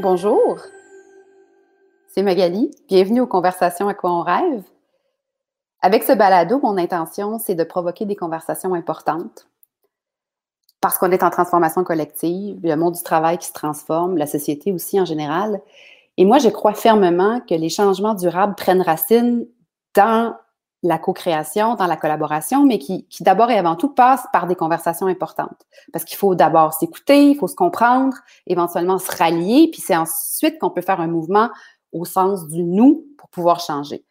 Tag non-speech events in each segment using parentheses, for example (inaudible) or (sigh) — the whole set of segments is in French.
Bonjour, c'est Magali. Bienvenue aux Conversations à quoi on rêve. Avec ce balado, mon intention, c'est de provoquer des conversations importantes. Parce qu'on est en transformation collective, le monde du travail qui se transforme, la société aussi en général. Et moi, je crois fermement que les changements durables prennent racine dans la co-création, dans la collaboration, mais qui, qui d'abord et avant tout passe par des conversations importantes. Parce qu'il faut d'abord s'écouter, il faut se comprendre, éventuellement se rallier, puis c'est ensuite qu'on peut faire un mouvement au sens du nous pour pouvoir changer.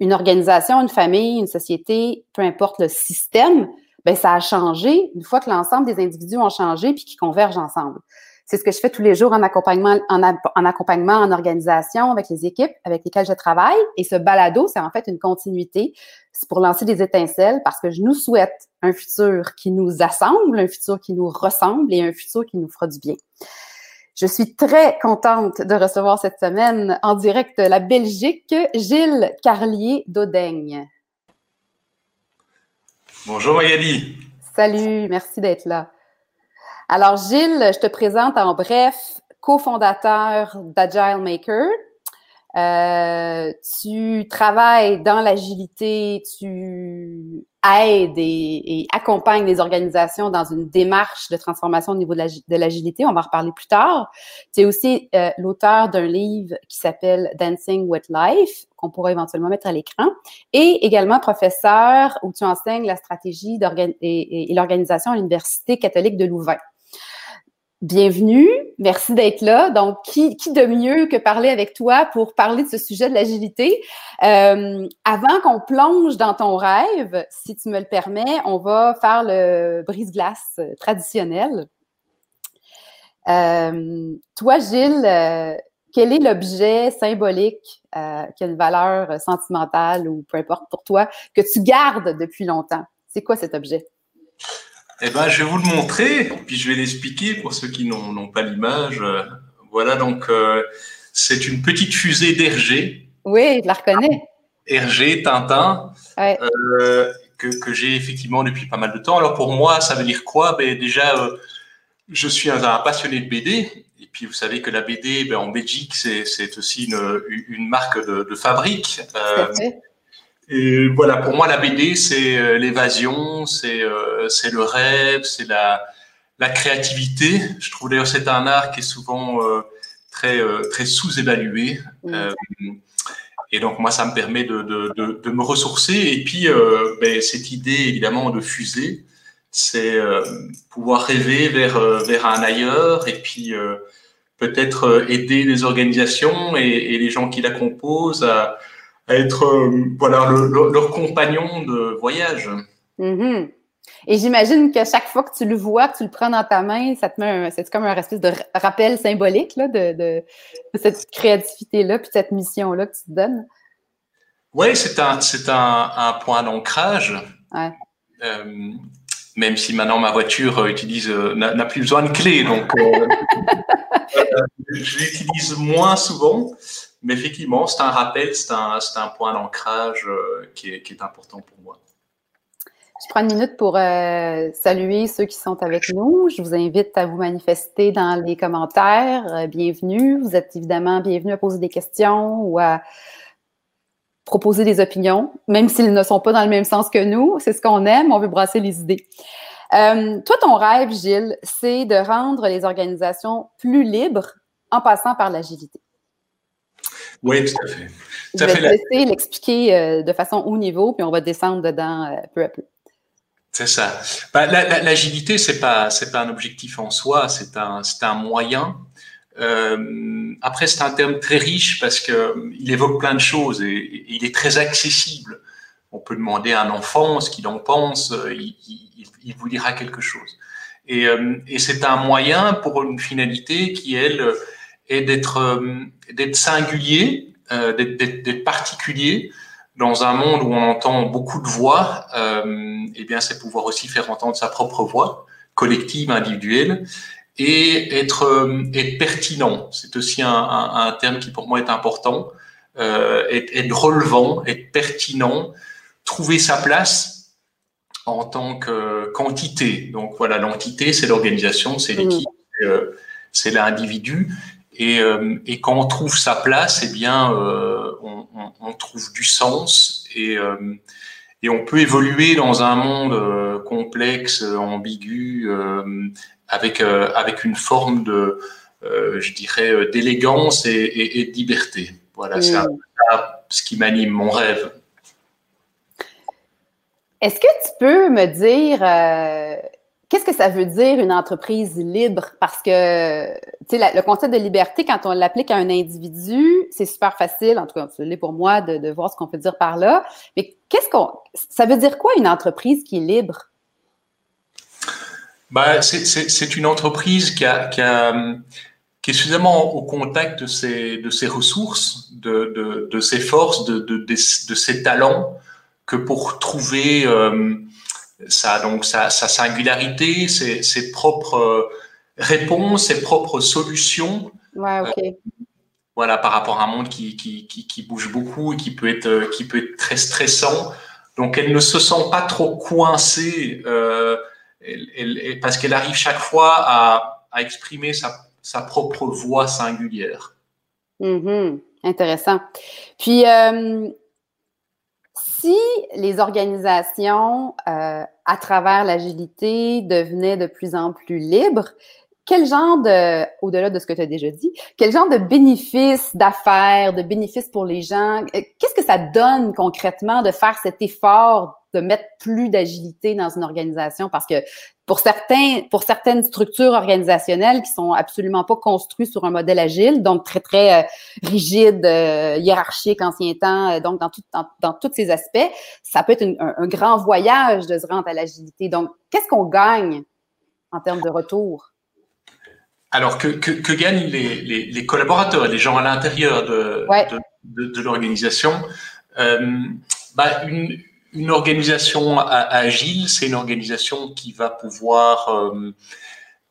Une organisation, une famille, une société, peu importe le système, ben ça a changé une fois que l'ensemble des individus ont changé puis qu'ils convergent ensemble. C'est ce que je fais tous les jours en accompagnement, en, accompagnement, en organisation avec les équipes avec lesquelles je travaille. Et ce balado, c'est en fait une continuité. C'est pour lancer des étincelles parce que je nous souhaite un futur qui nous assemble, un futur qui nous ressemble et un futur qui nous fera du bien. Je suis très contente de recevoir cette semaine en direct de la Belgique Gilles Carlier d'Audaigne. Bonjour Magali. Salut, merci d'être là. Alors, Gilles, je te présente en bref, cofondateur d'Agile Maker. Euh, tu travailles dans l'agilité, tu aides et, accompagnes les organisations dans une démarche de transformation au niveau de l'agilité. On va en reparler plus tard. Tu es aussi euh, l'auteur d'un livre qui s'appelle Dancing with Life, qu'on pourra éventuellement mettre à l'écran, et également professeur où tu enseignes la stratégie et, et l'organisation à l'Université catholique de Louvain. Bienvenue, merci d'être là. Donc, qui, de mieux que parler avec toi pour parler de ce sujet de l'agilité? Euh, avant qu'on plonge dans ton rêve, si tu me le permets, on va faire le brise-glace traditionnel. Euh, toi, Gilles, euh, quel est l'objet symbolique euh, qui a une valeur sentimentale ou peu importe pour toi que tu gardes depuis longtemps? C'est quoi cet objet? Eh ben, je vais vous le montrer, puis je vais l'expliquer pour ceux qui n'ont pas l'image. Voilà, donc euh, c'est une petite fusée d'Hergé. Oui, je la reconnais. Hergé, Tintin, euh, que, que j'ai effectivement depuis pas mal de temps. Alors pour moi, ça veut dire quoi? Ben, Déjà, euh, je suis un, passionné de BD. Et puis vous savez que la BD, ben, en Belgique, c'est aussi une, une marque de, de fabrique. Euh, et voilà, pour moi, la BD, c'est euh, l'évasion, c'est euh, c'est le rêve, c'est la, la créativité. Je trouve d'ailleurs c'est un art qui est souvent euh, très très sous-évalué. et donc moi, ça me permet de, de, de, de me ressourcer. Et puis, ben, cette idée évidemment de fusée, c'est pouvoir rêver vers vers un ailleurs et puis peut-être aider les organisations et, et, les gens qui la composent à à être euh, voilà leur compagnon de voyage. Mm-hmm. Et j'imagine que chaque fois que tu le vois, que tu le prends dans ta main, ça te met c'est comme un espèce de rappel symbolique là, de, de, cette créativité-là, puis cette mission-là que tu te donnes. Oui, c'est un, c'est un, un point d'ancrage. Ouais. Euh, même si maintenant ma voiture utilise euh, n'a plus besoin de clé, donc euh, (laughs) je l'utilise moins souvent. Mais effectivement, c'est un rappel, c'est un, un, point d'ancrage euh, qui, est, qui, est, important pour moi. Je prends une minute pour euh, saluer ceux qui sont avec nous. Je vous invite à vous manifester dans les commentaires. Euh, bienvenue. Vous êtes évidemment bienvenue à poser des questions ou à proposer des opinions, même s'ils ne sont pas dans le même sens que nous. C'est ce qu'on aime. On veut brasser les idées. toi, ton rêve, Gilles, c'est de rendre les organisations plus libres en passant par l'agilité. Oui, tout à fait. Je vais laisser l'expliquer euh, de façon haut niveau, puis on va descendre dedans euh, peu à peu. C'est ça. Bah, L'agilité, c'est pas c'est pas un objectif en soi, c'est un c'est un moyen. Euh, après, c'est un terme très riche parce que il évoque plein de choses et, il est très accessible. On peut demander à un enfant ce qu'il en pense, il, il, il, vous dira quelque chose. Et, et c'est un moyen pour une finalité qui elle est d'être euh, d'être singulier, euh, d'être particulier dans un monde où on entend beaucoup de voix. Euh, eh bien, c'est pouvoir aussi faire entendre sa propre voix, collective, individuelle, et être, euh, être pertinent. C'est aussi un, un, un, terme qui pour moi est important. Euh, être, être, relevant, être pertinent, trouver sa place en tant que quantité. Donc voilà, l'entité, c'est l'organisation, c'est l'équipe, mmh. c'est l'individu. Et, et, quand on trouve sa place, eh bien, on, on, on, trouve du sens et, et on peut évoluer dans un monde complexe, ambigu, avec avec une forme de, je dirais, d'élégance et, de liberté. Voilà, c'est mm. ce qui m'anime, mon rêve. Est-ce que tu peux me dire euh, qu'est-ce que ça veut dire une entreprise libre? Parce que sais, le concept de liberté, quand on l'applique à un individu, c'est super facile, en tout cas, c'est pour moi, de, voir ce qu'on peut dire par là. Mais qu'est-ce qu'on. Ça veut dire quoi une entreprise qui est libre? Ben, c'est une entreprise qui a, qui a est suffisamment au contact de ses, de ses ressources, de, de, de ses forces, de, ses talents, que pour trouver euh, sa, donc sa, sa singularité, ses, ses, propres euh, réponses, ses propres solutions. Ouais. Euh, voilà, par rapport à un monde qui, qui, qui, qui, bouge beaucoup et qui peut être, qui peut être très stressant. Donc, elle ne se sent pas trop coincée euh, elle, elle, parce qu'elle arrive chaque fois à, à exprimer sa, sa, propre voix singulière. Mm-hmm. Intéressant. Puis, euh, si les organisations, euh, à travers l'agilité, devenaient de plus en plus libres, quel genre de, au-delà de ce que tu as déjà dit, quel genre de bénéfices d'affaires, de bénéfices pour les gens, euh, qu'est-ce que ça donne concrètement de faire cet effort de mettre plus d'agilité dans une organisation? Parce que pour certains, pour certaines structures organisationnelles qui sont absolument pas construites sur un modèle agile, donc très très euh, rigide, euh, hiérarchique, ancien temps, euh, donc dans tout, dans, dans, tous ces aspects, ça peut être un, un, grand voyage de se rendre à l'agilité. Donc, qu'est-ce qu'on gagne en termes de retour? Alors que, que, que gagnent les, les, les, collaborateurs et les gens à l'intérieur de, ouais. de, de, de l'organisation? Euh, bah une, une organisation agile, c'est une organisation qui va pouvoir euh,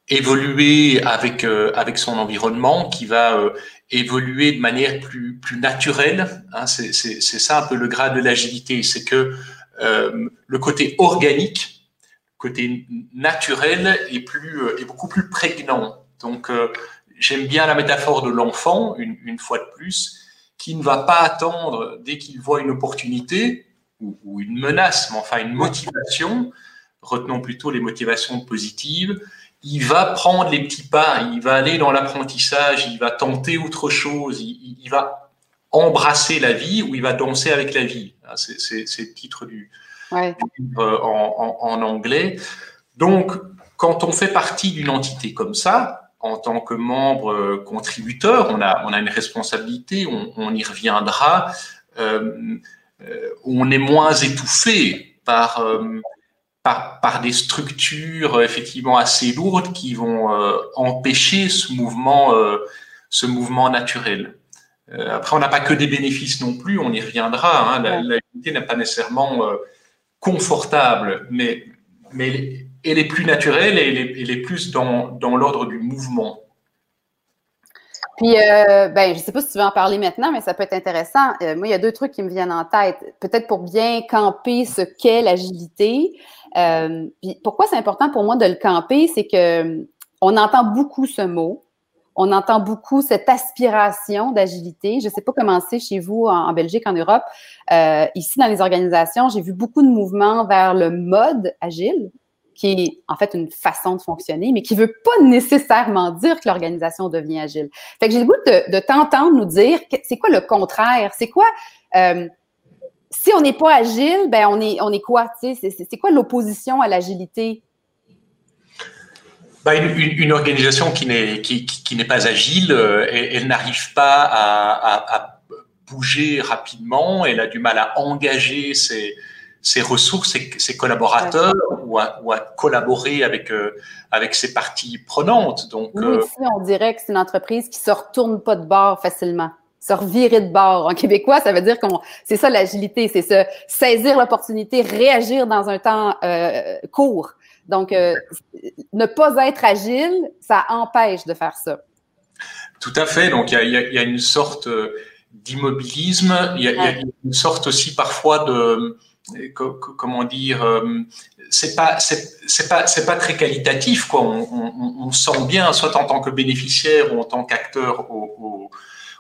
évoluer avec euh, avec son environnement, qui va euh, évoluer de manière plus plus naturelle. Hein, c'est ça un peu le grade de l'agilité, c'est que le côté organique, le côté naturel est plus est beaucoup plus prégnant. Donc j'aime bien la métaphore de l'enfant une, une fois de plus, qui ne va pas attendre dès qu'il voit une opportunité ou, ou, une menace, mais enfin une motivation, retenons plutôt les motivations positives, il va prendre les petits pas, il va aller dans l'apprentissage, il va tenter autre chose, il, il, va embrasser la vie ou il va danser avec la vie. Ah, c'est le titre du, ouais. du livre en, en, en, anglais. Donc, quand on fait partie d'une entité comme ça, en tant que membre euh, contributeur, on a, on a une responsabilité, on, on y reviendra. Euh, euh, on est moins étouffé par, euh, par, par, des structures euh, effectivement assez lourdes qui vont empêcher ce mouvement, ce mouvement naturel. après, on n'a pas que des bénéfices non plus, on y reviendra. Hein, la, l'agilité n'est pas nécessairement confortable, mais, mais elle est plus naturelle et elle est, elle est plus dans, dans l'ordre du mouvement. Puis, euh, ben, je sais pas si tu veux en parler maintenant, mais ça peut être intéressant. Euh, moi, il y a deux trucs qui me viennent en tête. Peut-être pour bien camper ce qu'est l'agilité. Euh, pourquoi c'est important pour moi de le camper, c'est que on entend beaucoup ce mot. On entend beaucoup cette aspiration d'agilité. Je ne sais pas comment c'est chez vous en, Belgique, en Europe. Ici, dans les organisations, j'ai vu beaucoup de mouvements vers le mode agile qui est en fait une façon de fonctionner, mais qui veut pas nécessairement dire que l'organisation devient agile. Fait j'ai le goût de, t'entendre nous dire c'est quoi le contraire, c'est quoi euh, si on n'est pas agile, ben on est on est quoi, c'est quoi l'opposition à l'agilité? Bah, une, organisation qui n'est qui, n'est pas agile, euh, elle, n'arrive pas à, bouger rapidement, elle a du mal à engager ses, ses ressources, ses, ses collaborateurs ou, à, ou, à, collaborer avec, euh, avec ses parties prenantes. Donc, oui, euh... ici, on dirait que c'est une entreprise qui se retourne pas de bord facilement. Se revirer de bord. En québécois, ça veut dire qu'on, c'est ça l'agilité, c'est se saisir l'opportunité, réagir dans un temps euh, court. Donc, euh, ne pas être agile, ça empêche de faire ça. Tout à fait. Donc, il y a, y a, une sorte d'immobilisme. Il y, y, a une sorte aussi parfois de comment dire, c'est pas c'est pas c'est pas très qualitatif quoi. On, sent bien, soit en tant que bénéficiaire ou en tant qu'acteur au,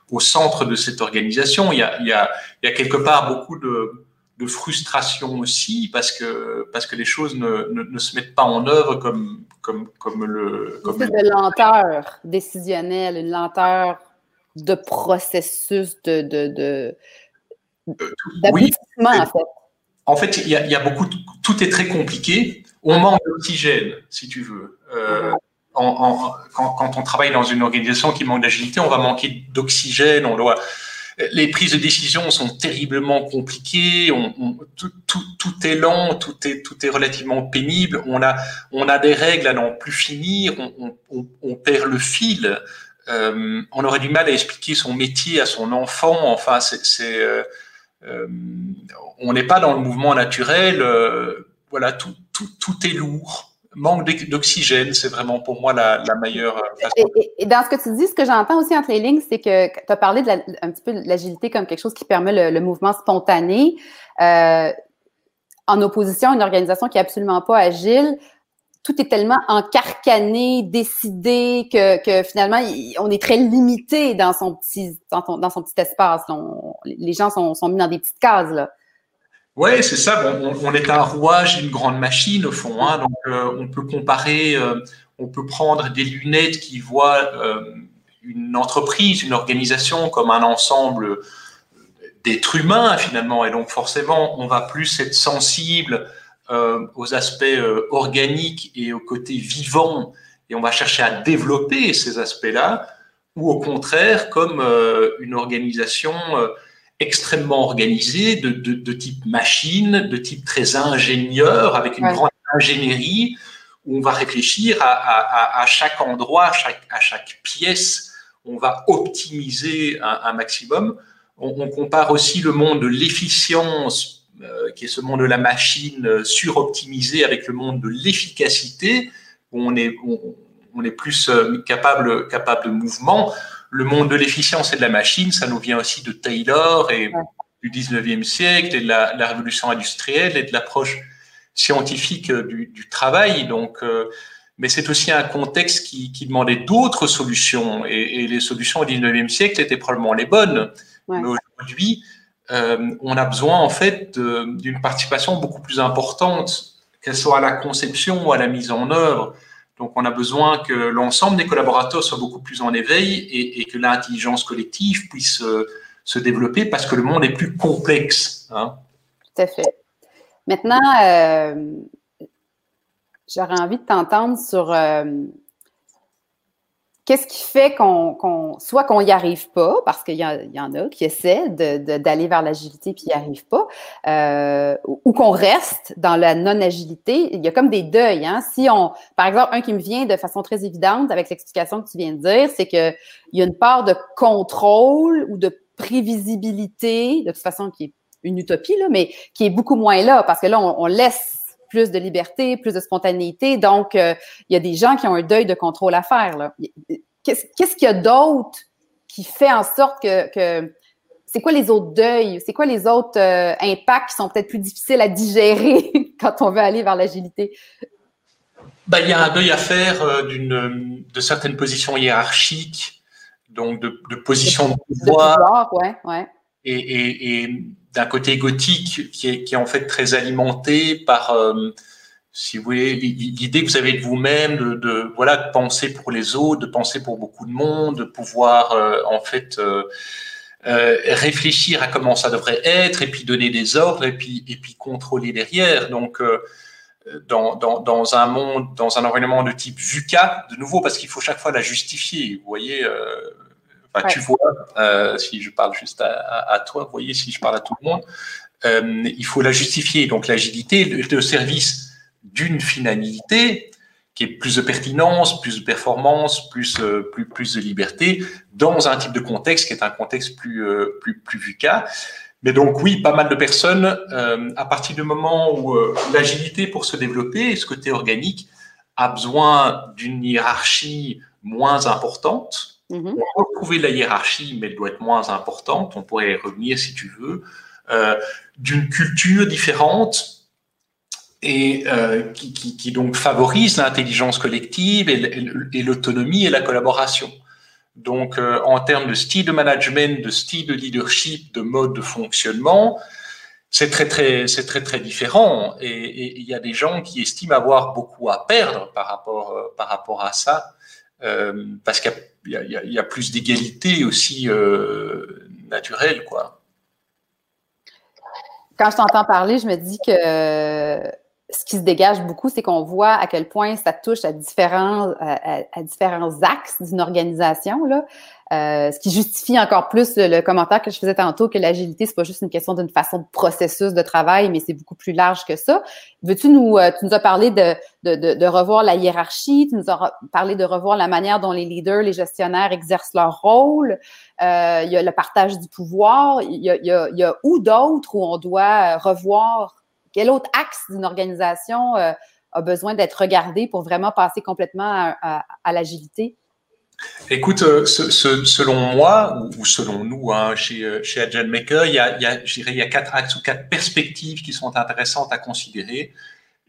au, centre de cette organisation, il y a il y a, il y a quelque part beaucoup de de frustration aussi parce que parce que les choses ne, ne, se mettent pas en œuvre comme comme comme le comme de lenteur décisionnelle, une lenteur de processus de de, de euh, oui. en fait. En fait, il y, a, beaucoup, tout est très compliqué. On manque d'oxygène, si tu veux. Euh, quand, on travaille dans une organisation qui manque d'agilité, on va manquer d'oxygène. On doit, les prises de décision sont terriblement compliquées, tout, est lent, tout est, tout est relativement pénible, on a, on a des règles à n'en plus finir, on, on, perd le fil, euh, on aurait du mal à expliquer son métier à son enfant, enfin, c'est, euh, on n'est pas dans le mouvement naturel, euh, voilà, tout, tout, tout est lourd manque d'oxygène, c'est vraiment pour moi la, meilleure euh, façon. Et, dans ce que tu dis, ce que j'entends aussi entre les lignes, c'est que tu as parlé de petit peu de l'agilité comme quelque chose qui permet le, mouvement spontané. Euh, en opposition à une organisation qui est absolument pas agile, tout est tellement encarcané, décidé que, finalement on est très limité dans son petit dans, son petit espace. les gens sont, mis dans des petites cases là. Oui, c'est ça. on, est un rouage d'une grande machine au fond. Hein. donc, euh, on peut comparer, euh, on peut prendre des lunettes qui voient euh, une entreprise, une organisation comme un ensemble d'êtres humains finalement. Et donc, forcément, on va plus être sensible aux aspects organiques et aux côtés vivants. Et on va chercher à développer ces aspects-là. Ou au contraire, comme une organisation extrêmement organisé, de, de, type machine, de type très ingénieur, avec une grande ingénierie, où on va réfléchir à, à, à, chaque endroit, à chaque, à chaque pièce, on va optimiser un, maximum. On, compare aussi le monde de l'efficience, euh, qui est ce monde de la machine euh, suroptimisé, avec le monde de l'efficacité, où on est, on, est plus euh, capable, capable de mouvement le monde de l'efficience et de la machine, ça nous vient aussi de Taylor et du 19e siècle et de la, révolution industrielle et de l'approche scientifique euh, du, travail. Donc, euh, mais c'est aussi un contexte qui, demandait d'autres solutions et, les solutions au 19e siècle étaient probablement les bonnes. Mais aujourd'hui, euh, on a besoin en fait d'une participation beaucoup plus importante, qu'elle soit à la conception ou à la mise en œuvre. Donc, on a besoin que l'ensemble des collaborateurs soient beaucoup plus en éveil et, que l'intelligence collective puisse euh, se développer parce que le monde est plus complexe. Hein. Tout à fait. Maintenant, euh, j'aurais envie de t'entendre sur qu'est-ce qui fait qu'on, soit qu'on n'y arrive pas, parce qu'il y, en a qui essaient d'aller vers l'agilité puis n'y arrivent pas, euh, ou, qu'on reste dans la non-agilité. Il y a comme des deuils. Hein? Si on, par exemple, un qui me vient de façon très évidente avec l'explication que tu viens de dire, c'est qu'il y a une part de contrôle ou de prévisibilité, de toute façon qui est une utopie, là, mais qui est beaucoup moins là, parce que là, on, laisse plus de liberté, plus de spontanéité. Donc, euh, il y a des gens qui ont un deuil de contrôle à faire. Là qu'est-ce qu'il y a d'autre qui fait en sorte que, c'est quoi les autres deuils, c'est quoi les autres euh, impacts qui sont peut-être plus difficiles à digérer (laughs) quand on veut aller vers l'agilité? Ben, il y a un deuil à faire euh, d'une, de certaines positions hiérarchiques, donc de, de positions de pouvoir, ouais, ouais. Et, et, d'un côté gothique qui est, qui est en fait très alimenté par euh, si vous voulez, l'idée que vous avez de vous-même, de, de, voilà, de penser pour les autres, de penser pour beaucoup de monde, de pouvoir euh, en fait euh, euh, réfléchir à comment ça devrait être, et puis donner des ordres, et puis et puis contrôler derrière. Donc dans, dans, dans, un monde, dans un environnement de type VUCA, de nouveau, parce qu'il faut chaque fois la justifier. Vous voyez, enfin, tu vois, si je parle juste à, à, toi, vous voyez, si je parle à tout le monde, il faut la justifier. Donc l'agilité, le, le service d'une finalité qui est plus de pertinence, plus de performance, plus, euh, plus, plus de liberté dans un type de contexte qui est un contexte plus, euh, plus, plus VUCA. Mais donc oui, pas mal de personnes, euh, à partir du moment où l'agilité pour se développer, ce côté organique, a besoin d'une hiérarchie moins importante. Mm-hmm. On peut retrouver la hiérarchie, mais elle doit être moins importante. On pourrait y revenir si tu veux. d'une culture différente et qui, donc favorise l'intelligence collective et l'autonomie et la collaboration. Donc, en termes de style de management, de style de leadership, de mode de fonctionnement, c'est très très c'est très très différent et il y a des gens qui estiment avoir beaucoup à perdre par rapport euh, par rapport à ça euh, parce qu'il y, a plus d'égalité aussi euh, naturelle quoi. Quand je t'entends parler, je me dis que ce qui se dégage beaucoup, c'est qu'on voit à quel point ça touche à différents, à, différents axes d'une organisation. Là. Euh, ce qui justifie encore plus le, commentaire que je faisais tantôt que l'agilité, c'est pas juste une question d'une façon de processus de travail, mais c'est beaucoup plus large que ça. Veux-tu nous, euh, tu nous as parlé de, de, de, revoir la hiérarchie, tu nous as parlé de revoir la manière dont les leaders, les gestionnaires exercent leur rôle. Euh, il y a le partage du pouvoir. Il y a, il y a, il y a où d'autres où on doit revoir? Quel autre axe d'une organisation euh, a besoin d'être regardé pour vraiment passer complètement à, l'agilité? Écoute, euh, selon moi, ou selon nous, hein, chez, euh, chez Agile Maker, il y, a, il, y a, il y a quatre axes ou quatre perspectives qui sont intéressantes à considérer.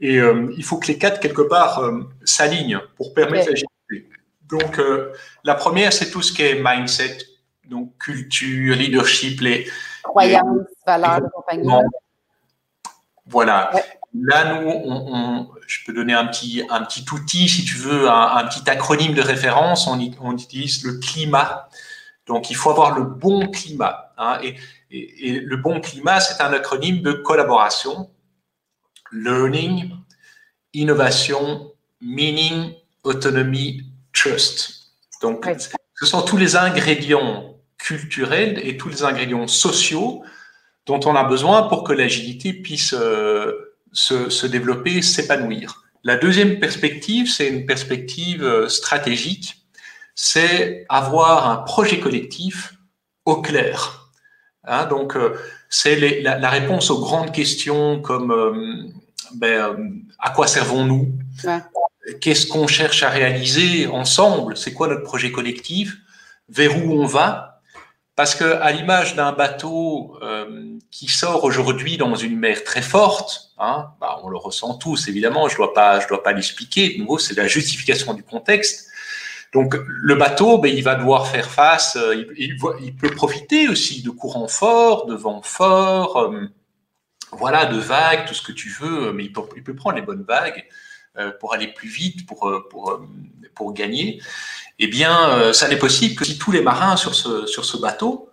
Et il faut que les quatre, quelque part, s'alignent pour permettre l'agilité. Donc, la première, c'est tout ce qui est mindset, donc culture, leadership, les croyances, valeurs, compagnie. Voilà. Là, nous, on, je peux donner un petit, un petit outil, si tu veux, un, petit acronyme de référence. On, on, utilise le climat. Donc, il faut avoir le bon climat. Hein, et, et, le bon climat, c'est un acronyme de collaboration, learning, innovation, meaning, autonomie, trust. Donc, ce sont tous les ingrédients culturels et tous les ingrédients sociaux dont on a besoin pour que l'agilité puisse euh, se, se, développer, s'épanouir. La deuxième perspective, c'est une perspective euh, stratégique, c'est avoir un projet collectif au clair. Hein, donc, euh, c'est la, la, réponse aux grandes questions comme ben, à quoi servons-nous? Qu'est-ce qu'on cherche à réaliser ensemble? C'est quoi notre projet collectif? Vers où on va? Parce que, à l'image d'un bateau euh, qui sort aujourd'hui dans une mer très forte, hein, bah, on le ressent tous évidemment. Je dois pas, je dois pas l'expliquer. De nouveau, c'est la justification du contexte. Donc, le bateau, ben, il va devoir faire face. Euh, il, peut profiter aussi de courants forts, de vents forts, euh, voilà, de vagues, tout ce que tu veux. Mais il peut, prendre les bonnes vagues pour aller plus vite, pour gagner eh bien, euh, ça n'est possible que si tous les marins sur ce, sur ce bateau,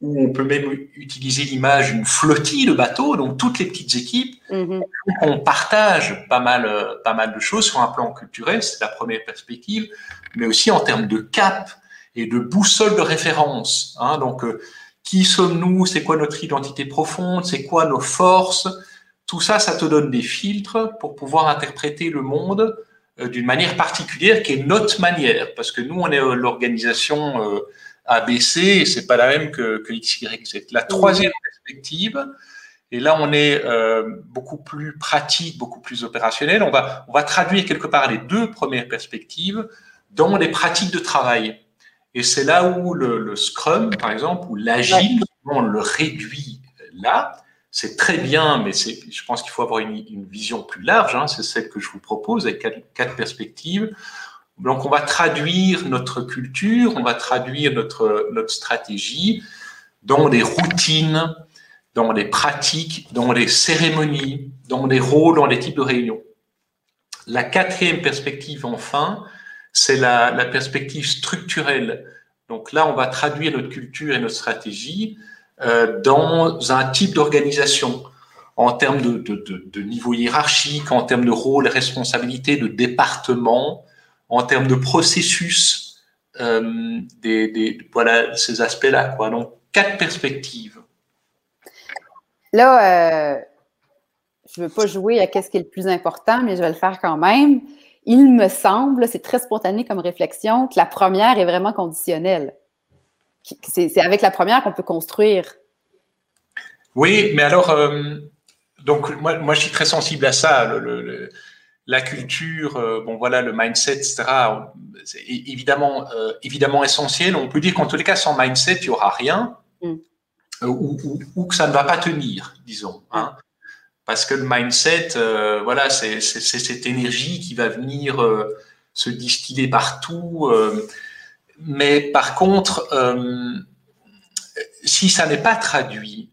où on peut même utiliser l'image d'une flottille de bateaux, donc toutes les petites équipes, mhm. on partage pas mal, euh, pas mal de choses sur un plan culturel, c'est la première perspective, mais aussi en termes de cap et de boussole de référence. Hein, donc, euh, qui sommes-nous C'est quoi notre identité profonde C'est quoi nos forces? Tout ça, ça te donne des filtres pour pouvoir interpréter le monde d'une manière particulière qui est notre manière, parce que nous, on est euh, l'organisation euh, ABC et c'est pas la même que, que XYZ. La troisième perspective, et là, on est beaucoup plus pratique, beaucoup plus opérationnel. On va, on va traduire quelque part les deux premières perspectives dans les pratiques de travail. Et c'est là où le, le, Scrum, par exemple, ou l'Agile, on le réduit là c'est très bien, mais je pense qu'il faut avoir une, vision plus large. Hein, c'est celle que je vous propose avec quatre, perspectives. Donc, on va traduire notre culture, on va traduire notre, notre stratégie dans des routines, dans des pratiques, dans les cérémonies, dans des rôles, dans les types de réunions. La quatrième perspective, enfin, c'est la, la perspective structurelle. Donc là, on va traduire notre culture et notre stratégie dans un type d'organisation en termes de, niveau hiérarchique, en termes de rôle et responsabilité, de département, en termes de processus, euh, des, voilà ces aspects-là. Donc, quatre perspectives. Là, euh, je ne veux pas jouer à qu'est-ce qui est le plus important, mais je vais le faire quand même. Il me semble, c'est très spontané comme réflexion, que la première est vraiment conditionnelle c'est avec la première qu'on peut construire. Oui, mais alors, euh, donc moi, moi, je suis très sensible à ça. Le, la culture, euh, bon voilà, le mindset, etc. C'est évidemment, euh, évidemment essentiel. On peut dire qu'en tous les cas, sans mindset, il n'y aura rien. Mm. ou, que ça ne va pas tenir, disons. Hein. Parce que le mindset, voilà, c'est cette énergie qui va venir se distiller partout. Mais par contre, si ça n'est pas traduit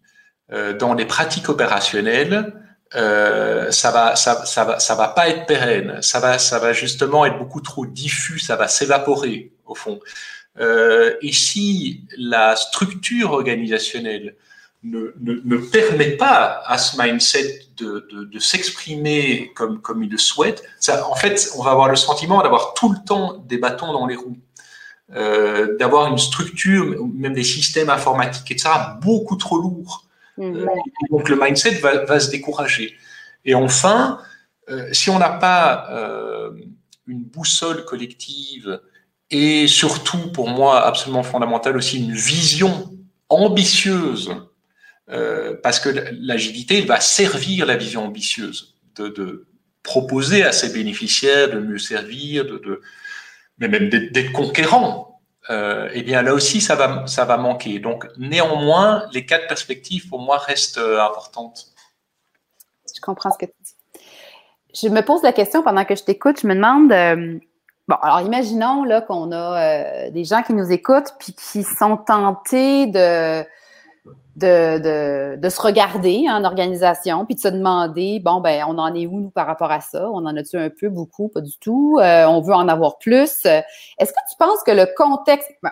dans les pratiques opérationnelles, euh, ça va, ça, ça, va, ça va pas être pérenne. Ça va, ça va justement être beaucoup trop diffus. Ça va s'évaporer au fond. Euh, et si la structure organisationnelle ne, ne, ne, permet pas à ce mindset de, de, de s'exprimer comme, comme il le souhaite, ça, en fait, on va avoir le sentiment d'avoir tout le temps des bâtons dans les roues. Euh, d'avoir une structure, même des systèmes informatiques, etc., beaucoup trop lourds Mhm. Euh, donc le mindset va, se décourager. Et enfin, euh, si on n'a pas une boussole collective et surtout, pour moi, absolument fondamental aussi, une vision ambitieuse, parce que l'agilité va servir la vision ambitieuse, de, proposer à ses bénéficiaires de mieux servir, de, mais même d'être conquérant euh, eh bien là aussi, ça va, ça va manquer. Donc néanmoins, les quatre perspectives, pour moi, restent euh, importantes. Je comprends ce que tu dis. Je me pose la question pendant que je t'écoute, je me demande, euh, bon, alors imaginons qu'on a des gens qui nous écoutent puis qui sont tentés de de, de, se regarder en organisation, puis de se demander, bon, ben, on en est où, nous, par rapport à ça? On en a-tu un peu, beaucoup, pas du tout? Euh, on veut en avoir plus. Est-ce que tu penses que le contexte... Ben,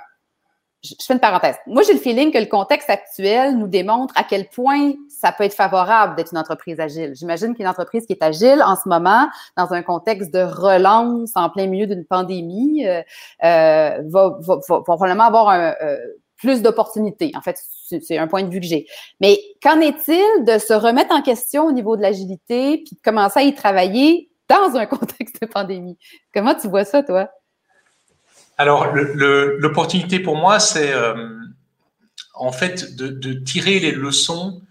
je, fais une parenthèse. Moi, j'ai le feeling que le contexte actuel nous démontre à quel point ça peut être favorable d'être une entreprise agile. J'imagine qu'une entreprise qui est agile en ce moment, dans un contexte de relance en plein milieu d'une pandémie, euh, euh va, va, va, probablement avoir un, euh, plus d'opportunités. En fait, c'est un point de vue que j'ai. Mais qu'en est-il de se remettre en question au niveau de l'agilité puis de commencer à y travailler dans un (laughs) contexte de pandémie? Comment tu vois ça, toi? Alors, l'opportunité pour moi, c'est euh, en fait de, tirer les leçons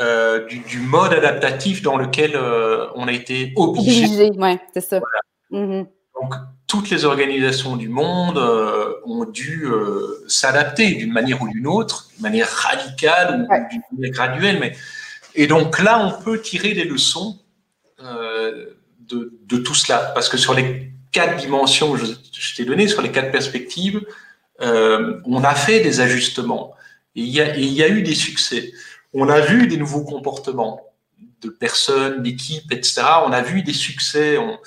euh, du, mode adaptatif dans lequel euh, on a été obligé. Obligé, oui, c'est ça. Mm-hmm. Donc, toutes les organisations du monde euh, ont dû euh, s'adapter d'une manière ou d'une autre, d'une manière radicale ou d'une manière graduelle. Mais... Et donc là, on peut tirer des leçons euh, de, de, tout cela. Parce que sur les quatre dimensions que je, je t'ai données, sur les quatre perspectives, on a fait des ajustements. Et il, y a, il y a eu des succès. On a vu des nouveaux comportements de personnes, d'équipes, etc. On a vu des succès. On,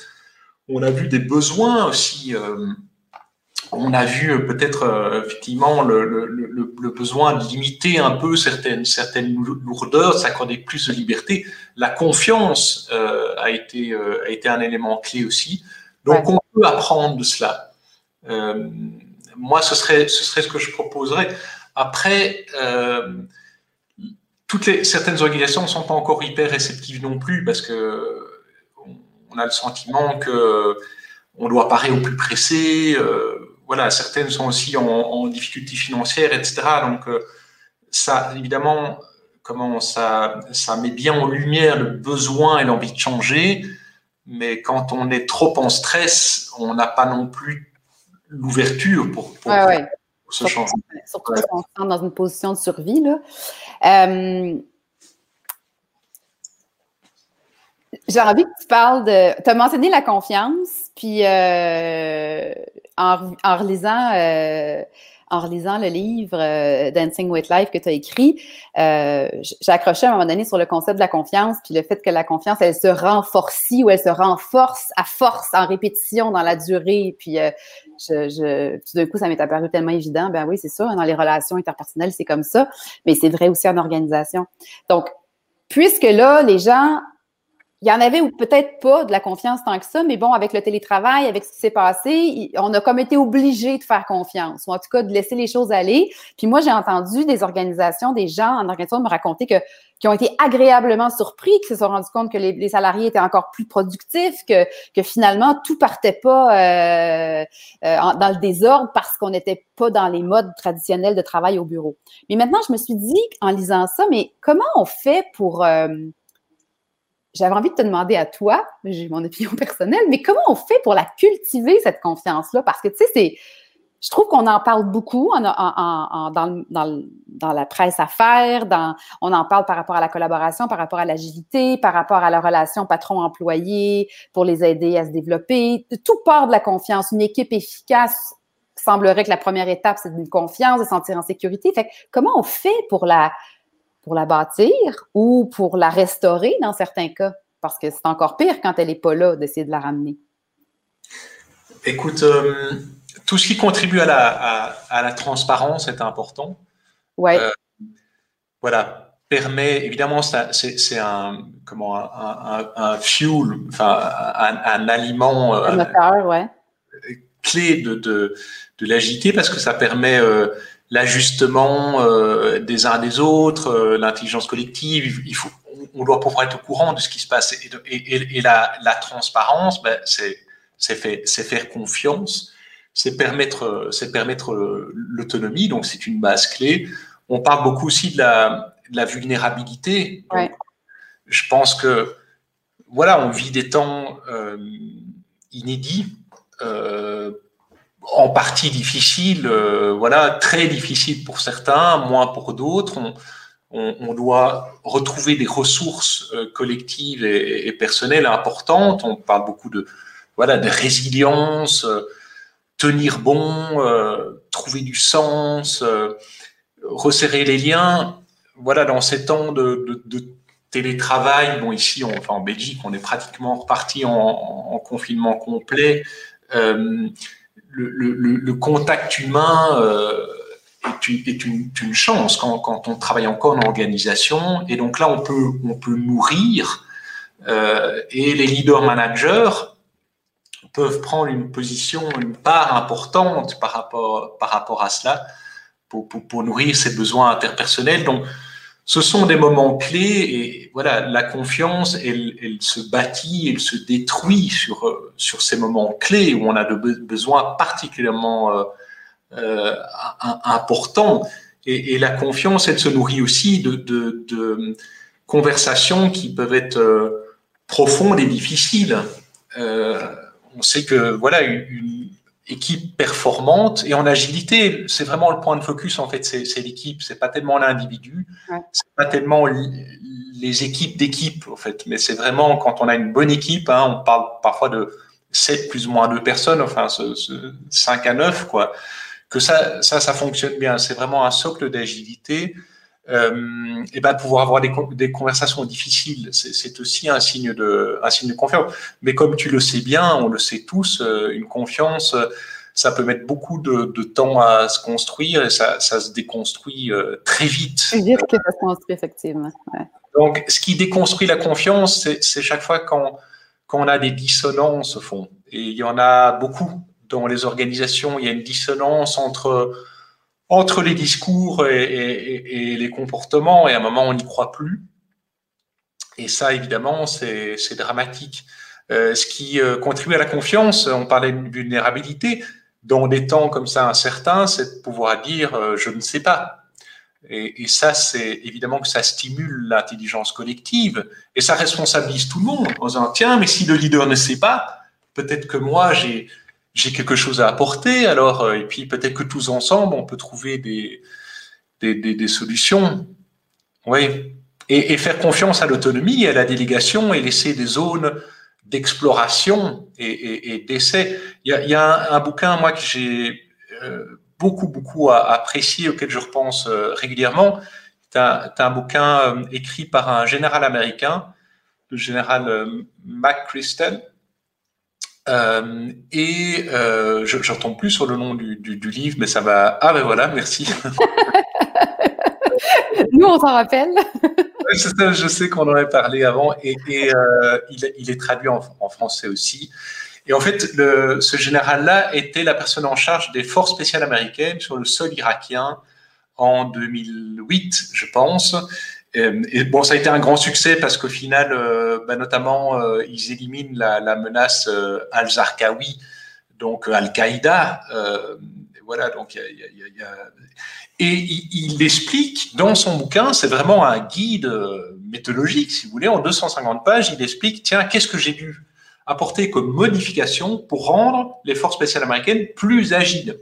on a vu des besoins aussi. Euh, on a vu euh, peut-être euh, effectivement le, besoin de limiter un peu certaines, certaines lourdeurs, s'accorder plus de liberté. La confiance a, été, a été un élément clé aussi. Donc on peut apprendre de cela. moi, ce serait, ce serait ce que je proposerais. Après, toutes les, certaines organisations ne sont pas encore hyper réceptives non plus parce que on a le sentiment que on doit parer au plus pressé. Euh, voilà, certaines sont aussi en, difficulté financière, etc. Donc, euh, ça, évidemment, comment ça, ça met bien en lumière le besoin et l'envie de changer. Mais quand on est trop en stress, on n'a pas non plus l'ouverture pour, pour, se changer. Surtout quand on se dans une position de survie. Là. Euh, j'ai envie que tu parles de. Tu as mentionné la confiance, puis euh, en, en, relisant. Euh, en relisant le livre euh, Dancing with Life que tu as écrit, euh, j'ai accroché à un moment donné sur le concept de la confiance, puis le fait que la confiance, elle se renforce ou elle se renforce à force, en répétition dans la durée. Puis euh, je, je, tout d'un coup, ça m'est apparu tellement évident. Ben oui, c'est ça, dans les relations interpersonnelles, c'est comme ça, mais c'est vrai aussi en organisation. Donc, puisque là, les gens il y en avait ou peut-être pas de la confiance tant que ça, mais bon, avec le télétravail, avec ce qui s'est passé, on a comme été obligé de faire confiance, ou en tout cas de laisser les choses aller. Puis moi, j'ai entendu des organisations, des gens en organisation me raconter que qui ont été agréablement surpris, qui se sont rendus compte que les, salariés étaient encore plus productifs, que, que finalement tout partait pas euh, euh, dans le désordre parce qu'on n'était pas dans les modes traditionnels de travail au bureau. Mais maintenant, je me suis dit en lisant ça, mais comment on fait pour euh, j'avais envie de te demander à toi, j'ai mon opinion (laughs) personnelle, mais comment on fait pour la cultiver, cette confiance-là? Parce que, tu sais, c'est, je trouve qu'on en parle beaucoup dans, la presse affaires, dans, on en parle par rapport à la collaboration, par rapport à l'agilité, par rapport à la relation patron-employé, pour les aider à se développer. Tout part de la confiance. Une équipe efficace semblerait que la première étape, c'est une confiance, de sentir en sécurité. Fait comment on fait pour la, pour la bâtir ou pour la restaurer dans certains cas? Parce que c'est encore pire quand elle n'est pas là d'essayer de la ramener. Écoute, euh, tout ce qui contribue à la, à, la transparence est important. Ouais. Euh, voilà, permet, évidemment, c'est un, comment, un, un, fuel, enfin, un, aliment euh, moteur, ouais. clé de, de, de l'agilité parce que ça permet l'ajustement des uns des autres, l'intelligence collective. Il faut, on doit pouvoir être au courant de ce qui se passe. Et, et, la, la, transparence, ben, c'est faire confiance c'est permettre, c'est permettre l'autonomie, donc c'est une base clé. On parle beaucoup aussi de la, de la vulnérabilité. Je pense que voilà, on vit des temps euh, inédits, euh, en partie difficiles, euh, voilà, très difficiles pour certains, moins pour d'autres. On, doit retrouver des ressources collectives et, personnelles importantes. On parle beaucoup de voilà de résilience tenir bon, euh, trouver du sens, euh, resserrer les liens. Voilà, dans ces temps de, télétravail, bon ici, en Belgique, on est pratiquement reparti en, confinement complet. Euh, le, contact humain est, une, chance quand, on travaille encore en organisation. Et donc là, on peut, on peut nourrir. et les leaders managers peuvent prendre une position, une part importante par rapport, par rapport à cela pour, pour, nourrir ses besoins interpersonnels. Donc, ce sont des moments clés et voilà, la confiance, elle, elle se bâtit, elle se détruit sur, sur ces moments clés où on a de besoins particulièrement euh, euh, importants. Et, et, la confiance, elle se nourrit aussi de, de, de conversations qui peuvent être euh, profondes et difficiles. Euh, on sait que voilà une, équipe performante et en agilité, c'est vraiment le point de focus en fait, c'est l'équipe, c'est pas tellement l'individu, c'est pas tellement les équipes d'équipe en fait, mais c'est vraiment quand on a une bonne équipe, hein, on parle parfois de 7 plus ou moins 2 personnes, enfin ce, ce 5 à 9 quoi, que ça ça ça fonctionne bien, c'est vraiment un socle d'agilité euh, et ben pouvoir avoir des, des conversations difficiles, c'est aussi un signe de un signe de confiance. Mais comme tu le sais bien, on le sait tous, euh, une confiance, euh, ça peut mettre beaucoup de, de temps à se construire et ça, ça se déconstruit très vite. C'est dire que ça se construit effectivement. Ouais. Donc, ce qui déconstruit la confiance, c'est chaque fois quand quand on a des dissonances au fond. Et il y en a beaucoup dans les organisations. Il y a une dissonance entre entre les discours et, les comportements, et à un moment, on n'y croit plus. Et ça, évidemment, c'est dramatique. Euh, ce qui euh, contribue à la confiance, on parlait de vulnérabilité, dans des temps comme ça incertains, c'est de pouvoir dire euh, je ne sais pas. Et, et ça, c'est évidemment que ça stimule l'intelligence collective et ça responsabilise tout le monde en disant tiens, mais si le leader ne sait pas, peut-être que moi j'ai j'ai quelque chose à apporter. Alors, euh, et puis peut-être que tous ensemble, on peut trouver des, des, des, solutions. Oui. Et, et, faire confiance à l'autonomie, à la délégation et laisser des zones d'exploration et, et d'essai. Il y a, un, bouquin, moi, que j'ai euh, beaucoup, beaucoup apprécié, auquel je repense euh, régulièrement. C'est un, un, bouquin écrit par un général américain, le général Mac Christel, euh, et euh, j'entends plus sur le nom du, du, du, livre, mais ça va. Ah ben voilà, merci. (laughs) Nous, on s'en rappelle. (laughs) je sais qu'on en avait parlé avant, et, et euh, il, il, est traduit en, en, français aussi. Et en fait, le, ce général-là était la personne en charge des forces spéciales américaines sur le sol irakien en 2008, je pense. Euh, et bon, ça a été un grand succès parce qu'au final, euh, bah, notamment, euh, ils éliminent la, la menace al-Zarqawi, donc Al-Qaïda. voilà, donc il y a, y a, et il, il, explique dans son bouquin, c'est vraiment un guide méthodologique, si vous voulez, en 250 pages, il explique, tiens, qu'est-ce que j'ai dû apporter comme modification pour rendre les forces spéciales américaines plus agiles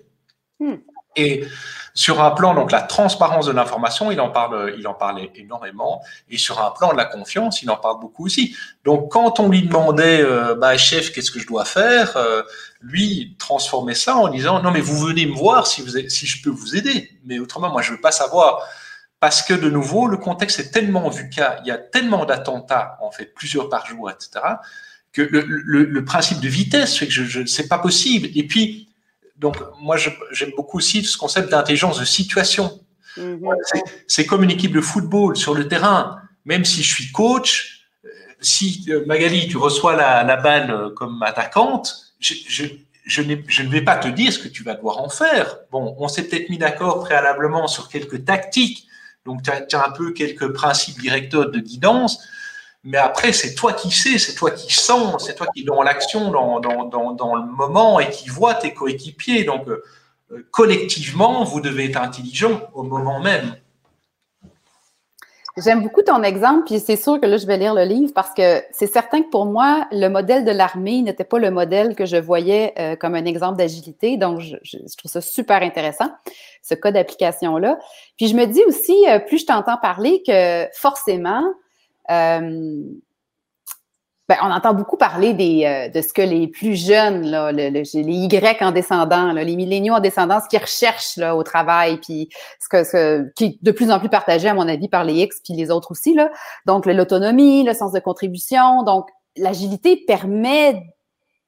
Hmm. Et sur un plan, donc la transparence de l'information, il en parle, il en parlait énormément. Et sur un plan de la confiance, il en parle beaucoup aussi. Donc quand on lui demandait, euh, bah, chef, qu'est-ce que je dois faire, euh, lui transformait ça en disant, non mais vous venez me voir si, vous, si je peux vous aider. Mais autrement, moi je veux pas savoir. Parce que de nouveau, le contexte est tellement vu qu'il y a tellement d'attentats, en fait, plusieurs par jour, etc., que le, le, le principe de vitesse fait que je, je c'est pas possible. Et puis, donc, moi, j'aime beaucoup aussi ce concept d'intelligence de situation. Mhm. C'est comme une équipe de football sur le terrain. Même si je suis coach, euh, si euh, Magali, tu reçois la, balle euh, comme attaquante, je, je, je, ne vais pas te dire ce que tu vas devoir en faire. Bon, on s'est peut-être mis d'accord préalablement sur quelques tactiques. Donc, tu as, as, un peu quelques principes directeurs de guidance. Mais après, c'est toi qui sais, c'est toi qui sens, c'est toi qui es dans l'action, dans, dans, dans, le moment et qui vois tes coéquipiers. Donc, euh, collectivement, vous devez être intelligent au moment même. J'aime beaucoup ton exemple, puis c'est sûr que là, je vais lire le livre parce que c'est certain que pour moi, le modèle de l'armée n'était pas le modèle que je voyais euh, comme un exemple d'agilité. Donc, je, trouve ça super intéressant, ce cas d'application-là. Puis je me dis aussi, euh, plus je t'entends parler, que forcément, ben, on entend beaucoup parler des, euh, de ce que les plus jeunes, là, les Y en descendant, les milléniaux en descendant, ce qu'ils recherchent là, au travail, puis ce que, ce qui est de plus en plus partagé, à mon avis, par les X puis les autres aussi. Là. Donc, l'autonomie, le sens de contribution. Donc, l'agilité permet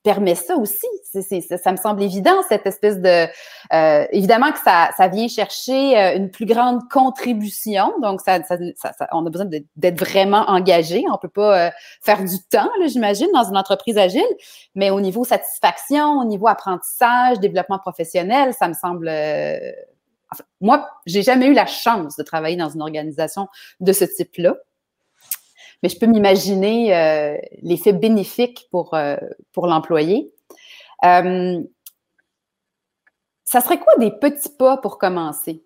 permet ça aussi. ça, me semble évident, cette espèce de... Euh, évidemment que ça, ça vient chercher euh, une plus grande contribution, donc ça, ça, ça on a besoin d'être vraiment engagé. On peut pas euh, faire du temps, j'imagine, dans une entreprise agile, mais au niveau satisfaction, au niveau apprentissage, développement professionnel, ça me semble... Enfin, moi, j'ai jamais eu la chance de travailler dans une organisation de ce type-là mais je peux m'imaginer euh, l'effet bénéfique pour, euh, pour l'employé. Euh, ça serait quoi des petits pas pour commencer?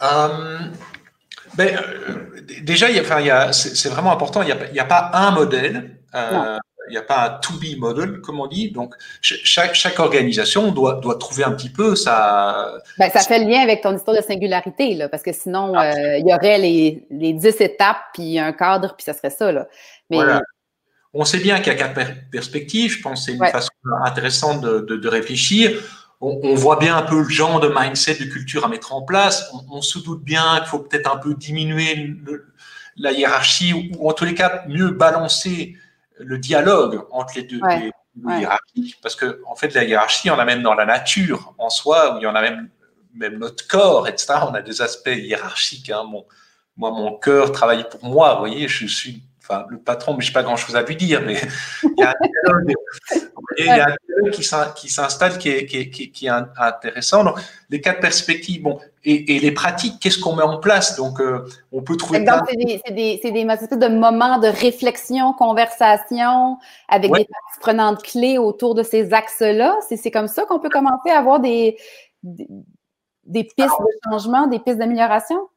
Ben, déjà, c'est vraiment important, il n'y a, a, pas un modèle il n'y a pas un to-be model, comme on dit. Donc, chaque, chaque organisation doit, doit trouver un petit peu sa. Ben, ça fait le lien avec ton histoire de singularité, là, parce que sinon, euh, il y aurait les, les 10 étapes, puis un cadre, puis ça serait ça. Là. Mais, On sait bien qu'il y a quatre perspectives. Je pense que c'est une façon intéressante de, de, réfléchir. On, voit bien un peu le genre de mindset, de culture à mettre en place. On, se doute bien qu'il faut peut-être un peu diminuer la hiérarchie ou, ou, en tous les cas mieux balancer le dialogue entre les deux, hiérarchies, parce que en fait la hiérarchie, on a même dans la nature en soi, où il y en a même même notre corps, etc. On a des aspects hiérarchiques. Hein. moi, mon cœur travaille pour moi. Vous voyez, je suis enfin, le patron, mais je n'ai pas grand-chose à lui dire, mais il y a un dialogue, qui s'installe qui est, qui, qui, est, intéressant. Donc, les quatre perspectives, bon, et, les pratiques, qu'est-ce qu'on met en place? Donc, euh, on peut trouver. Donc, c'est des, des, des, de moments de réflexion, conversation, avec des parties prenantes clés autour de ces axes-là. C'est comme ça qu'on peut commencer à avoir des, des, pistes de changement, des pistes d'amélioration?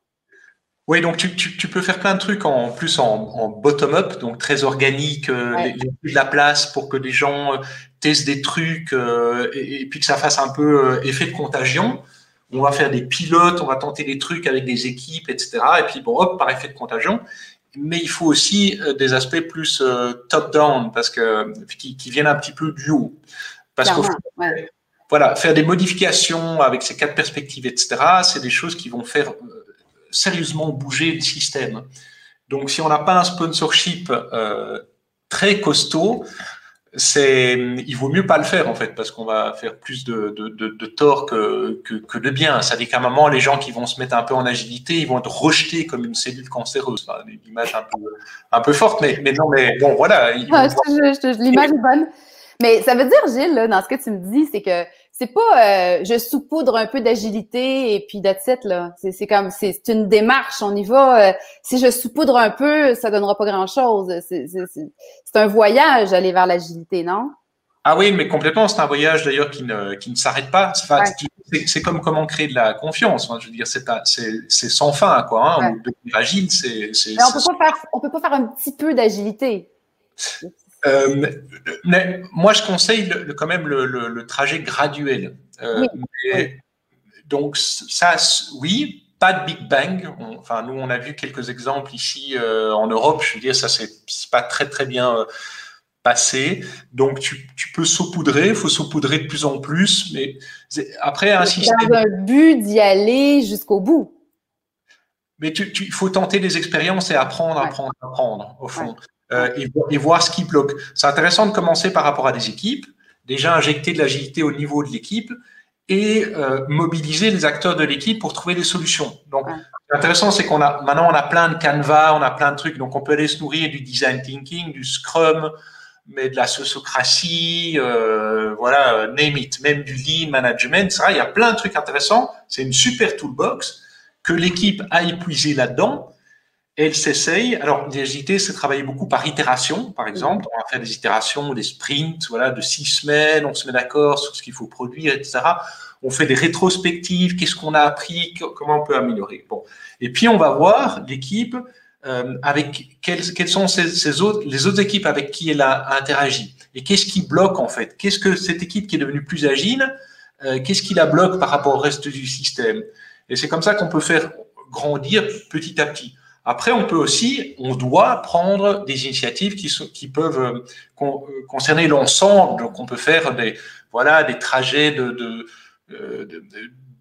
Oui, donc tu, tu, tu, peux faire plein de trucs en plus en, bottom-up, donc très organique, euh, les, de la place pour que les gens euh, testent des trucs euh, et, puis que ça fasse un peu effet de contagion. On va faire des pilotes, on va tenter des trucs avec des équipes, etc. Et puis bon, hop, par effet de contagion. Mais il faut aussi des aspects plus top-down, parce que qui, qui, viennent un petit peu du haut. Parce que voilà, faire des modifications avec ces quatre perspectives, etc. C'est des choses qui vont faire sérieusement bouger le système. Donc, si on n'a pas un sponsorship euh, très costaud, c'est, il vaut mieux pas le faire en fait, parce qu'on va faire plus de, de, de, tort que, que, de bien. Ça dit qu'à un moment, les gens qui vont se mettre un peu en agilité, ils vont être rejetés comme une cellule cancéreuse. une image un peu, un peu forte, mais, mais non, mais bon, voilà. L'image est bonne. Mais ça veut dire, Gilles, dans ce que tu me dis, c'est que c'est pas euh, je saupoudre un peu d'agilité et puis that's là. C'est comme c'est une démarche, on y va. Euh, si je saupoudre un peu, ça donnera pas grand chose. C'est un voyage aller vers l'agilité, non? Ah oui, mais complètement. C'est un voyage d'ailleurs qui ne, qui ne s'arrête pas. C'est comme comment créer de la confiance. Hein. Je veux dire, c'est sans fin, quoi. Hein. Agile, c'est. On peut pas faire, on peut pas faire un petit peu d'agilité. Euh, mais moi, je conseille quand même le, trajet graduel. Euh, donc, ça, oui, pas de Big Bang. enfin, nous, on a vu quelques exemples ici euh, en Europe. Je veux dire, ça, c'est pas très, très bien passé. Donc, tu, peux saupoudrer, il faut saupoudrer de plus en plus. Mais après, un système. Dans un but d'y aller jusqu'au bout. Mais il faut tenter des expériences et apprendre, apprendre, apprendre, au fond. Euh, et, voir ce qui bloque. C'est intéressant de commencer par rapport à des équipes, déjà injecter de l'agilité au niveau de l'équipe et euh, mobiliser les acteurs de l'équipe pour trouver des solutions. Donc, intéressant, c'est qu'on a maintenant on a plein de canevas, on a plein de trucs, donc on peut aller se nourrir du design thinking, du Scrum, mais de la sociocratie, euh, voilà, name it, même du lean management, il y a plein de trucs intéressants. C'est une super toolbox que l'équipe a épuisé là-dedans elle s'essaye. Alors, l'agilité, c'est travailler beaucoup par itération, par exemple. On va faire des itérations, des sprints, voilà, de six semaines. On se met d'accord sur ce qu'il faut produire, etc. On fait des rétrospectives. Qu'est-ce qu'on a appris? Comment on peut améliorer? Bon. Et puis, on va voir l'équipe euh, avec quelles, sont ces, autres, les autres équipes avec qui elle a interagi. Et qu'est-ce qui bloque, en fait? Qu'est-ce que cette équipe qui est devenue plus agile, euh, qu'est-ce qui la bloque par rapport au reste du système? Et c'est comme ça qu'on peut faire grandir petit à petit. Après, on peut aussi, on doit prendre des initiatives qui, sont, qui peuvent euh, euh, concerner l'ensemble. Donc, on peut faire des, voilà, des trajets de, euh,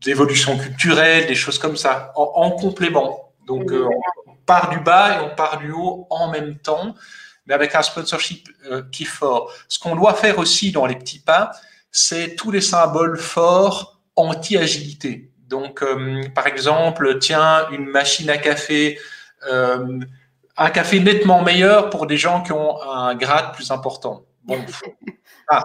d'évolution culturelle, des choses comme ça, en, complément. Donc, on part du bas et on part du haut en même temps, mais avec un sponsorship qui est fort. Ce qu'on doit faire aussi dans les petits pas, c'est tous les symboles forts anti-agilité. Donc, par exemple, tiens, une machine à café un café nettement meilleur pour des gens qui ont un grade plus important. Bon, (laughs) ah,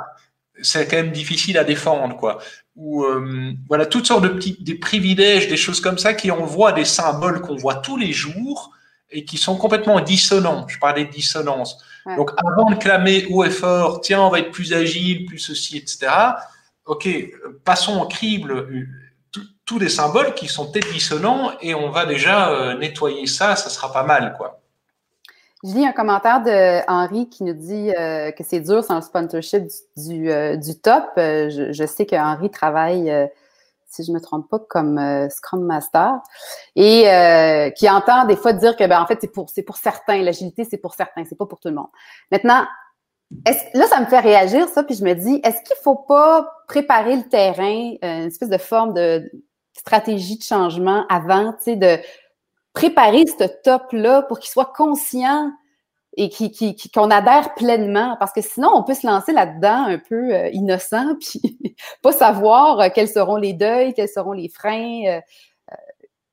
c'est quand même difficile à défendre, quoi. Ou euh, voilà, toutes sortes de petits des privilèges, des choses comme ça qui envoient des symboles qu'on voit tous les jours et qui sont complètement dissonants. Je parlais de dissonance. Donc, avant de clamer haut et fort, tiens, on va être plus agile, plus ceci, etc. Ok, passons au crible tous des symboles qui sont peut-être et on va déjà euh, nettoyer ça, ça sera pas mal, quoi. Je lis un commentaire de Henri qui nous dit euh, que c'est dur sans le sponsorship du, euh, top. Je, sais que Henri travaille, si je me trompe pas, comme Scrum Master et qui entend des fois dire que ben, en fait, c'est pour, c'est pour certains, l'agilité, c'est pour certains, c'est pas pour tout le monde. Maintenant, là, ça me fait réagir, ça, puis je me dis, est-ce qu'il faut pas préparer le terrain, une espèce de forme de, stratégie de changement avant, tu sais, de préparer ce top-là pour qu'il soit conscient et qu'on adhère pleinement. Parce que sinon, on peut se lancer là-dedans un peu euh, innocent, (laughs) puis pas savoir euh, quels seront les deuils, quels seront les freins euh,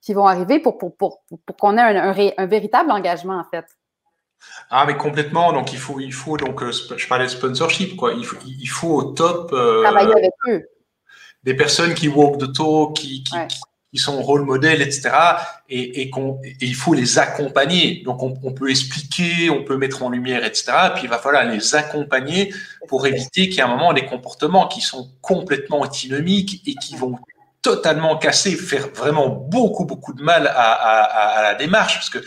qui vont arriver pour, pour, pour, pour qu'on ait un, un, véritable engagement, en fait. Ah, mais complètement. Donc, il faut, il faut donc, je parlais de sponsorship, quoi. Il faut, il faut au top. Travailler avec eux des personnes qui walk the talk, qui, qui, qui sont rôle modèle, etc. Et, et, il faut les accompagner. Donc, on, on, peut expliquer, on peut mettre en lumière, etc. puis, il va falloir les accompagner pour éviter qu'il y ait un moment des comportements qui sont complètement antinomiques et qui vont totalement casser, faire vraiment beaucoup, beaucoup de mal à, à, à la démarche. Parce que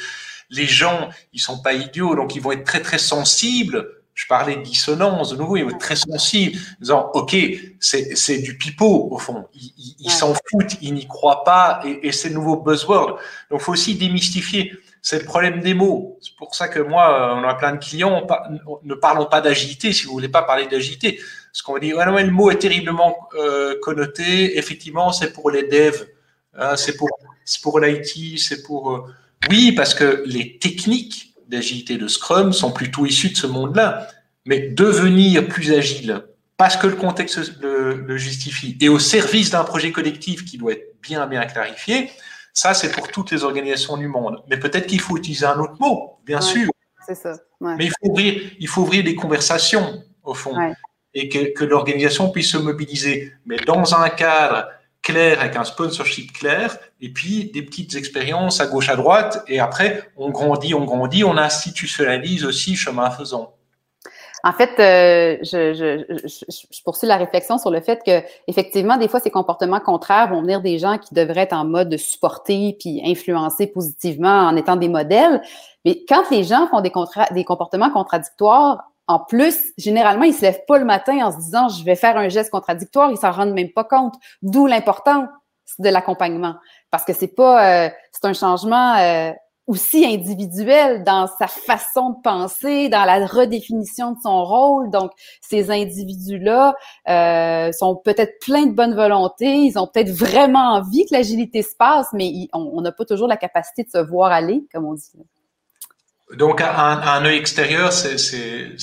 les gens, ils sont pas idiots, donc ils vont être très, très sensibles je parlais de dissonance, de nouveau, il est très sensible, disant, OK, c'est du pipeau, au fond. Ils s'en foutent, ils n'y croient pas, et, et c'est le nouveau buzzword. Donc, il faut aussi démystifier. C'est le problème des mots. C'est pour ça que moi, on a plein de clients, ne parlons pas d'agilité, si vous voulez pas parler d'agilité. Parce qu'on va dire, ouais, le mot est terriblement euh, connoté. Effectivement, c'est pour les devs, hein, c'est pour, pour l'IT, c'est pour... Euh, oui, parce que les techniques d'agilité de Scrum sont plutôt issus de ce monde-là. Mais devenir plus agile, parce que le contexte le, justifie, et au service d'un projet collectif qui doit être bien, bien clarifié, ça, c'est pour toutes les organisations du monde. Mais peut-être qu'il faut utiliser un autre mot, bien sûr. C'est ça. Mais il faut, ouvrir, il faut ouvrir des conversations, au fond, et que, que l'organisation puisse se mobiliser. Mais dans un cadre clair, avec un sponsorship clair, et puis des petites expériences à gauche, à droite, et après, on grandit, on grandit, on institutionnalise aussi chemin faisant. En fait, euh, je, je, je, poursuis la réflexion sur le fait que, effectivement, des fois, ces comportements contraires vont venir des gens qui devraient être en mode de supporter puis influencer positivement en étant des modèles. Mais quand les gens font des, des comportements contradictoires, en plus, généralement, ils se lèvent pas le matin en se disant je vais faire un geste contradictoire, ils s'en rendent même pas compte. D'où l'importance de l'accompagnement, parce que c'est pas, euh, c'est un changement euh, aussi individuel dans sa façon de penser, dans la redéfinition de son rôle. Donc, ces individus-là euh, sont peut-être pleins de bonne volonté, ils ont peut-être vraiment envie que l'agilité se passe, mais on n'a pas toujours la capacité de se voir aller, comme on dit. Donc, un, un œil extérieur, c'est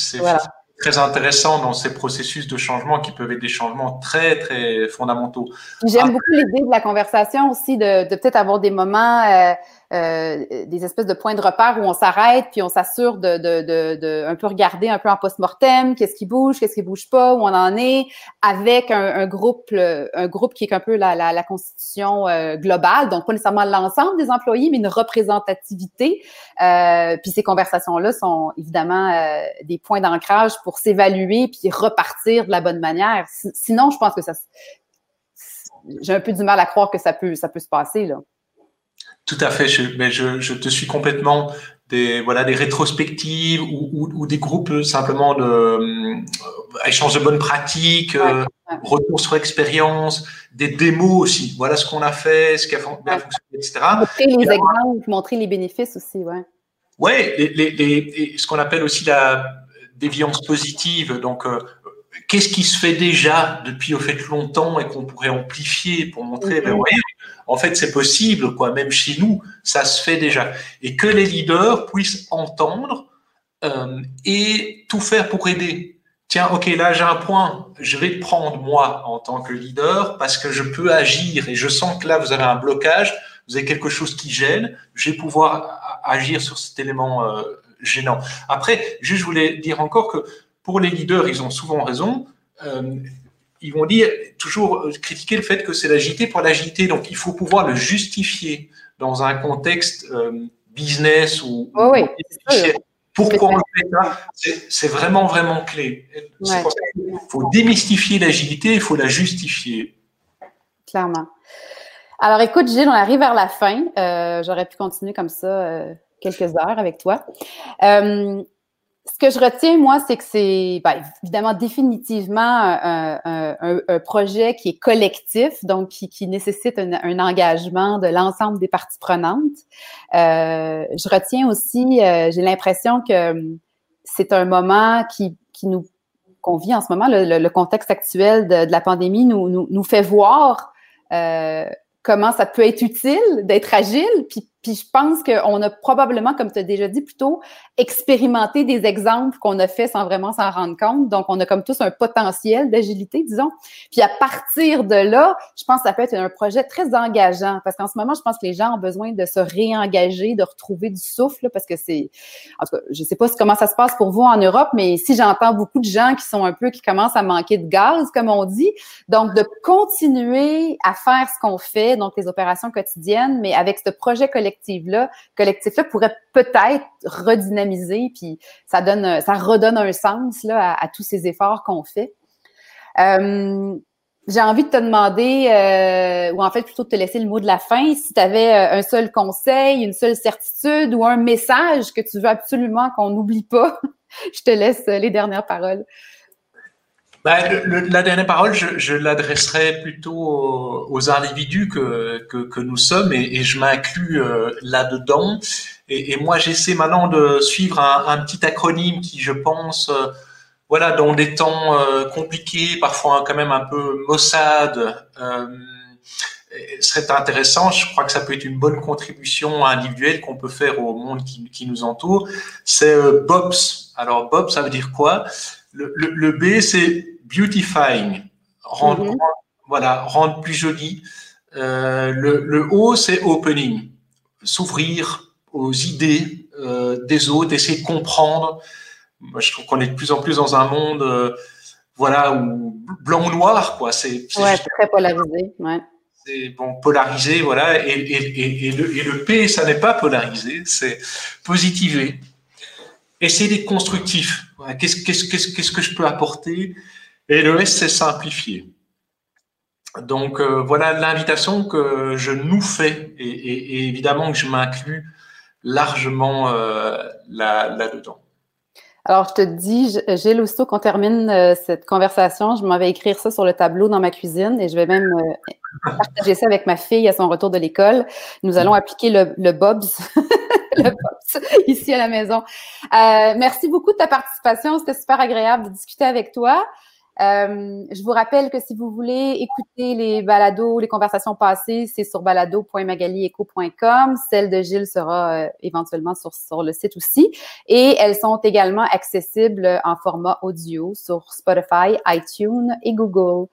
très intéressant dans ces processus de changement qui peuvent être des changements très, très fondamentaux. J'aime beaucoup l'idée de la conversation aussi, de, de peut-être avoir des moments... Euh, euh, des espèces de points de repère où on s'arrête puis on s'assure de, de, de, de, un peu regarder un peu en post-mortem qu'est-ce qui bouge, qu'est-ce qui bouge pas, où on en est, avec un, un groupe un groupe qui est un peu la, la, la constitution euh, globale, donc pas nécessairement l'ensemble des employés, mais une représentativité. Euh, puis ces conversations-là sont évidemment euh, des points d'ancrage pour s'évaluer puis repartir de la bonne manière. Sinon, je pense que ça j'ai un peu du mal à croire que ça peut ça peut se passer là. Tout à fait, je, mais je, je, te suis complètement. Des voilà des rétrospectives ou, ou, ou des groupes simplement de euh, échange de bonnes pratiques, euh, retour sur expérience, des démos aussi. Voilà ce qu'on a fait, ce qui a bien fonctionné, etc. Montrer les exemples, montrer les bénéfices aussi, ouais. Ouais, les, les, les, ce qu'on appelle aussi la déviance positive. Donc, euh, qu'est-ce qui se fait déjà depuis au fait longtemps et qu'on pourrait amplifier pour montrer, ben, voyez, en fait, c'est possible, quoi. Même chez nous, ça se fait déjà. Et que les leaders puissent entendre euh, et tout faire pour aider. Tiens, ok, là j'ai un point, je vais prendre moi en tant que leader parce que je peux agir et je sens que là vous avez un blocage, vous avez quelque chose qui gêne, je vais pouvoir agir sur cet élément euh, gênant. Après, juste je voulais dire encore que pour les leaders, ils ont souvent raison. Euh, ils vont dire toujours euh, critiquer le fait que c'est l'agilité pour l'agilité. Donc, il faut pouvoir le justifier dans un contexte euh, business ou, oh oui, pourquoi on fait ça? C'est vraiment, vraiment clé. Il faut démystifier l'agilité, il faut la justifier. Clairement. Alors, écoute, Gilles, on arrive vers la fin. Euh, j'aurais pu continuer comme ça quelques heures avec toi ce que je retiens, moi, c'est que c'est ben, évidemment définitivement un, projet qui est collectif, donc qui, nécessite un, engagement de l'ensemble des parties prenantes. Euh, je retiens aussi, euh, j'ai l'impression que c'est un moment qui, qui nous qu'on vit en ce moment, le, contexte actuel de, la pandémie nous, nous, fait voir euh, comment ça peut être utile d'être agile, puis puis je pense qu'on a probablement, comme tu as déjà dit plutôt, expérimenté des exemples qu'on a fait sans vraiment s'en rendre compte. Donc, on a comme tous un potentiel d'agilité, disons. Puis à partir de là, je pense que ça peut être un projet très engageant parce qu'en ce moment, je pense que les gens ont besoin de se réengager, de retrouver du souffle parce que c'est, en tout cas, je sais pas comment ça se passe pour vous en Europe, mais si j'entends beaucoup de gens qui sont un peu, qui commencent à manquer de gaz, comme on dit, donc de continuer à faire ce qu'on fait, donc les opérations quotidiennes, mais avec ce projet collectif collectif-là, collectif-là pourrait peut-être redynamiser, puis ça donne, ça redonne un sens là, à, tous ces efforts qu'on fait. Euh, j'ai envie de te demander, euh, ou en fait plutôt de te laisser le mot de la fin, si tu avais euh, un seul conseil, une seule certitude ou un message que tu veux absolument qu'on n'oublie pas. (laughs) Je te laisse les dernières paroles. Ben, la dernière parole, je, je l'adresserai plutôt aux, individus que, que, que, nous sommes et, et je m'inclus euh, là-dedans. Et, et, moi, j'essaie maintenant de suivre un, un, petit acronyme qui, je pense, euh, voilà, dans des temps euh, compliqués, parfois quand même un peu maussade, serait intéressant. Je crois que ça peut être une bonne contribution individuelle qu'on peut faire au monde qui, qui nous entoure. C'est BOPS. Alors, BOPS, ça veut dire quoi? Le, le, le B, c'est beautifying, rendre, mhm. voilà, rendre plus joli. Euh, le, le O, c'est opening, s'ouvrir aux idées euh, des autres, essayer de comprendre. Moi, je trouve qu'on est de plus en plus dans un monde, euh, voilà, où blanc ou noir, quoi. C'est ouais, très polarisé, ouais. C'est bon, polarisé, voilà. Et, et, et, le, et le P, ça n'est pas polarisé, c'est positiver. Essayer d'être constructif. Qu'est-ce qu'est-ce que je peux apporter? Et le S, c'est simplifier. Donc euh, voilà l'invitation que je nous fais et, évidemment que je m'inclus largement euh, là-dedans. Alors, je te dis, Gilles, aussitôt qu'on termine euh, cette conversation, je m'en vais écrire ça sur le tableau dans ma cuisine et je vais même (laughs) partager ça avec ma fille à son retour de l'école. Nous allons appliquer le, Bobs, (laughs) le Bobs ici à la maison. Merci beaucoup de ta participation. C'était super agréable de discuter avec toi. Euh, je vous rappelle que si vous voulez écouter les balados, les conversations passées, c'est sur balado.magalieco.com. Celle de Gilles sera euh, éventuellement sur, sur le site aussi. Et elles sont également accessibles en format audio sur Spotify, iTunes et Google.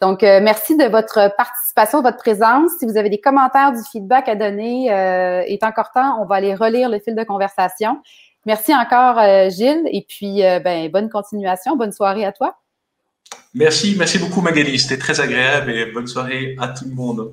Donc, euh, merci de votre participation, votre présence. Si vous avez des commentaires, du feedback à donner, euh, est encore temps, on va aller relire le fil de conversation. Merci encore, Gilles, et puis ben, bonne continuation, bonne soirée à toi. Merci, merci beaucoup Magali, c'était très agréable et bonne soirée à tout le monde.